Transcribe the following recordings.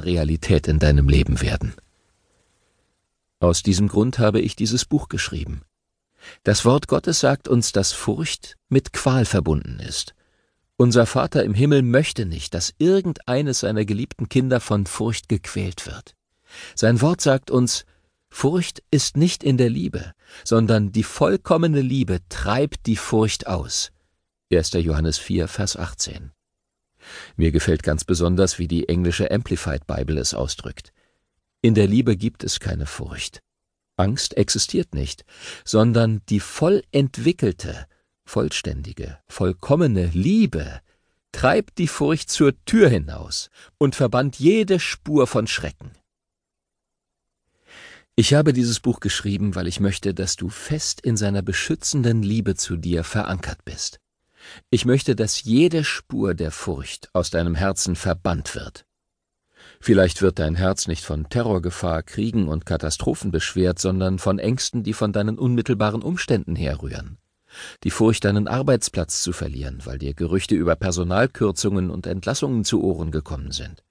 Realität in deinem Leben werden. Aus diesem Grund habe ich dieses Buch geschrieben. Das Wort Gottes sagt uns, dass Furcht mit Qual verbunden ist. Unser Vater im Himmel möchte nicht, dass irgendeines seiner geliebten Kinder von Furcht gequält wird. Sein Wort sagt uns, Furcht ist nicht in der Liebe, sondern die vollkommene Liebe treibt die Furcht aus. 1. Johannes 4, Vers 18. Mir gefällt ganz besonders, wie die englische Amplified Bible es ausdrückt. In der Liebe gibt es keine Furcht. Angst existiert nicht, sondern die voll entwickelte, vollständige, vollkommene Liebe treibt die Furcht zur Tür hinaus und verbannt jede Spur von Schrecken. Ich habe dieses Buch geschrieben, weil ich möchte, dass du fest in seiner beschützenden Liebe zu dir verankert bist. Ich möchte, dass jede Spur der Furcht aus deinem Herzen verbannt wird. Vielleicht wird dein Herz nicht von Terrorgefahr, Kriegen und Katastrophen beschwert, sondern von Ängsten, die von deinen unmittelbaren Umständen herrühren. Die Furcht, deinen Arbeitsplatz zu verlieren, weil dir Gerüchte über Personalkürzungen und Entlassungen zu Ohren gekommen sind.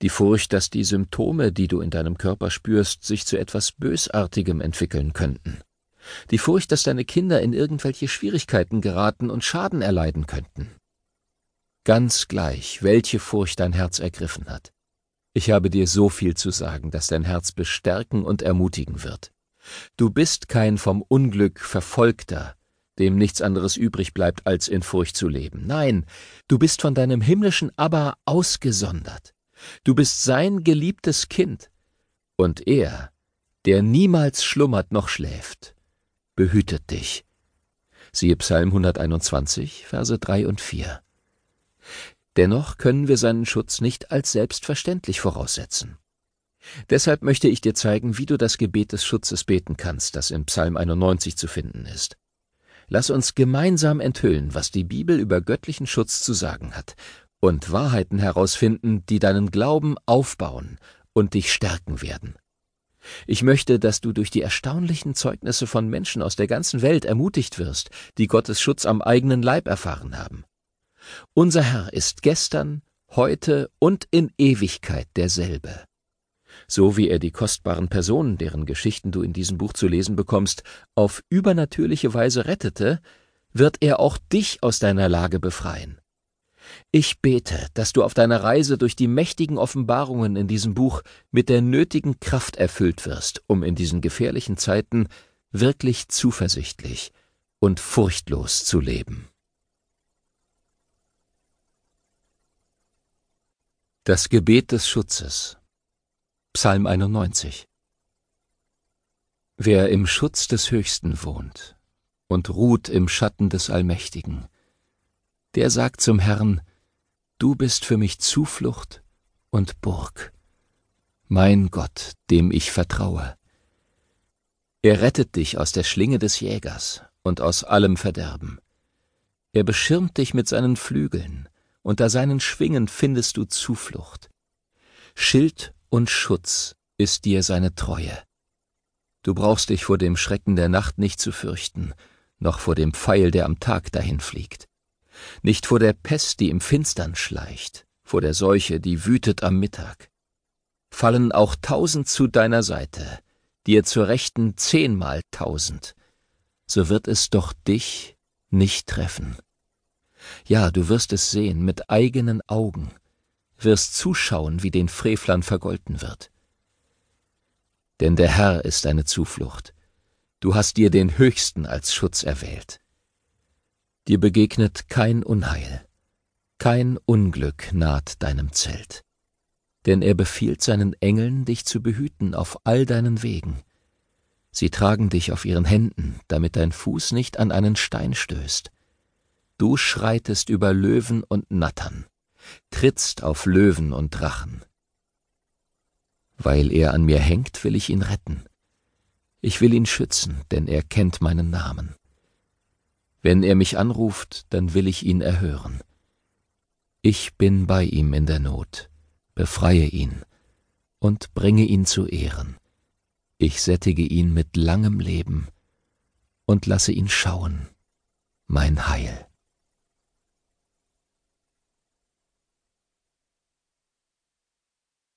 Die Furcht, dass die Symptome, die du in deinem Körper spürst, sich zu etwas Bösartigem entwickeln könnten. Die Furcht, dass deine Kinder in irgendwelche Schwierigkeiten geraten und Schaden erleiden könnten. Ganz gleich, welche Furcht dein Herz ergriffen hat. Ich habe dir so viel zu sagen, dass dein Herz bestärken und ermutigen wird. Du bist kein vom Unglück verfolgter, dem nichts anderes übrig bleibt, als in Furcht zu leben. Nein, du bist von deinem himmlischen Abba ausgesondert. Du bist sein geliebtes Kind. Und er, der niemals schlummert noch schläft, behütet dich. Siehe Psalm 121, Verse 3 und 4. Dennoch können wir seinen Schutz nicht als selbstverständlich voraussetzen. Deshalb möchte ich dir zeigen, wie du das Gebet des Schutzes beten kannst, das in Psalm 91 zu finden ist. Lass uns gemeinsam enthüllen, was die Bibel über göttlichen Schutz zu sagen hat und Wahrheiten herausfinden, die deinen Glauben aufbauen und dich stärken werden. Ich möchte, dass du durch die erstaunlichen Zeugnisse von Menschen aus der ganzen Welt ermutigt wirst, die Gottes Schutz am eigenen Leib erfahren haben. Unser Herr ist gestern, heute und in Ewigkeit derselbe. So wie er die kostbaren Personen, deren Geschichten du in diesem Buch zu lesen bekommst, auf übernatürliche Weise rettete, wird er auch dich aus deiner Lage befreien. Ich bete, dass du auf deiner Reise durch die mächtigen Offenbarungen in diesem Buch mit der nötigen Kraft erfüllt wirst, um in diesen gefährlichen Zeiten wirklich zuversichtlich und furchtlos zu leben. Das Gebet des Schutzes Psalm 91 Wer im Schutz des Höchsten wohnt und ruht im Schatten des Allmächtigen, der sagt zum Herrn, Du bist für mich Zuflucht und Burg, mein Gott, dem ich vertraue. Er rettet dich aus der Schlinge des Jägers und aus allem Verderben. Er beschirmt dich mit seinen Flügeln, unter seinen Schwingen findest du Zuflucht. Schild und Schutz ist dir seine Treue. Du brauchst dich vor dem Schrecken der Nacht nicht zu fürchten, noch vor dem Pfeil, der am Tag dahinfliegt, nicht vor der Pest, die im Finstern schleicht, vor der Seuche, die wütet am Mittag. Fallen auch tausend zu deiner Seite, dir zur Rechten zehnmal tausend, so wird es doch dich nicht treffen. Ja, du wirst es sehen mit eigenen Augen, wirst zuschauen, wie den Frevlern vergolten wird. Denn der Herr ist deine Zuflucht, du hast dir den Höchsten als Schutz erwählt. Dir begegnet kein Unheil, kein Unglück naht deinem Zelt, denn er befiehlt seinen Engeln, dich zu behüten auf all deinen Wegen. Sie tragen dich auf ihren Händen, damit dein Fuß nicht an einen Stein stößt. Du schreitest über Löwen und Nattern, trittst auf Löwen und Drachen. Weil er an mir hängt, will ich ihn retten. Ich will ihn schützen, denn er kennt meinen Namen. Wenn er mich anruft, dann will ich ihn erhören. Ich bin bei ihm in der Not, befreie ihn und bringe ihn zu Ehren. Ich sättige ihn mit langem Leben und lasse ihn schauen, mein Heil.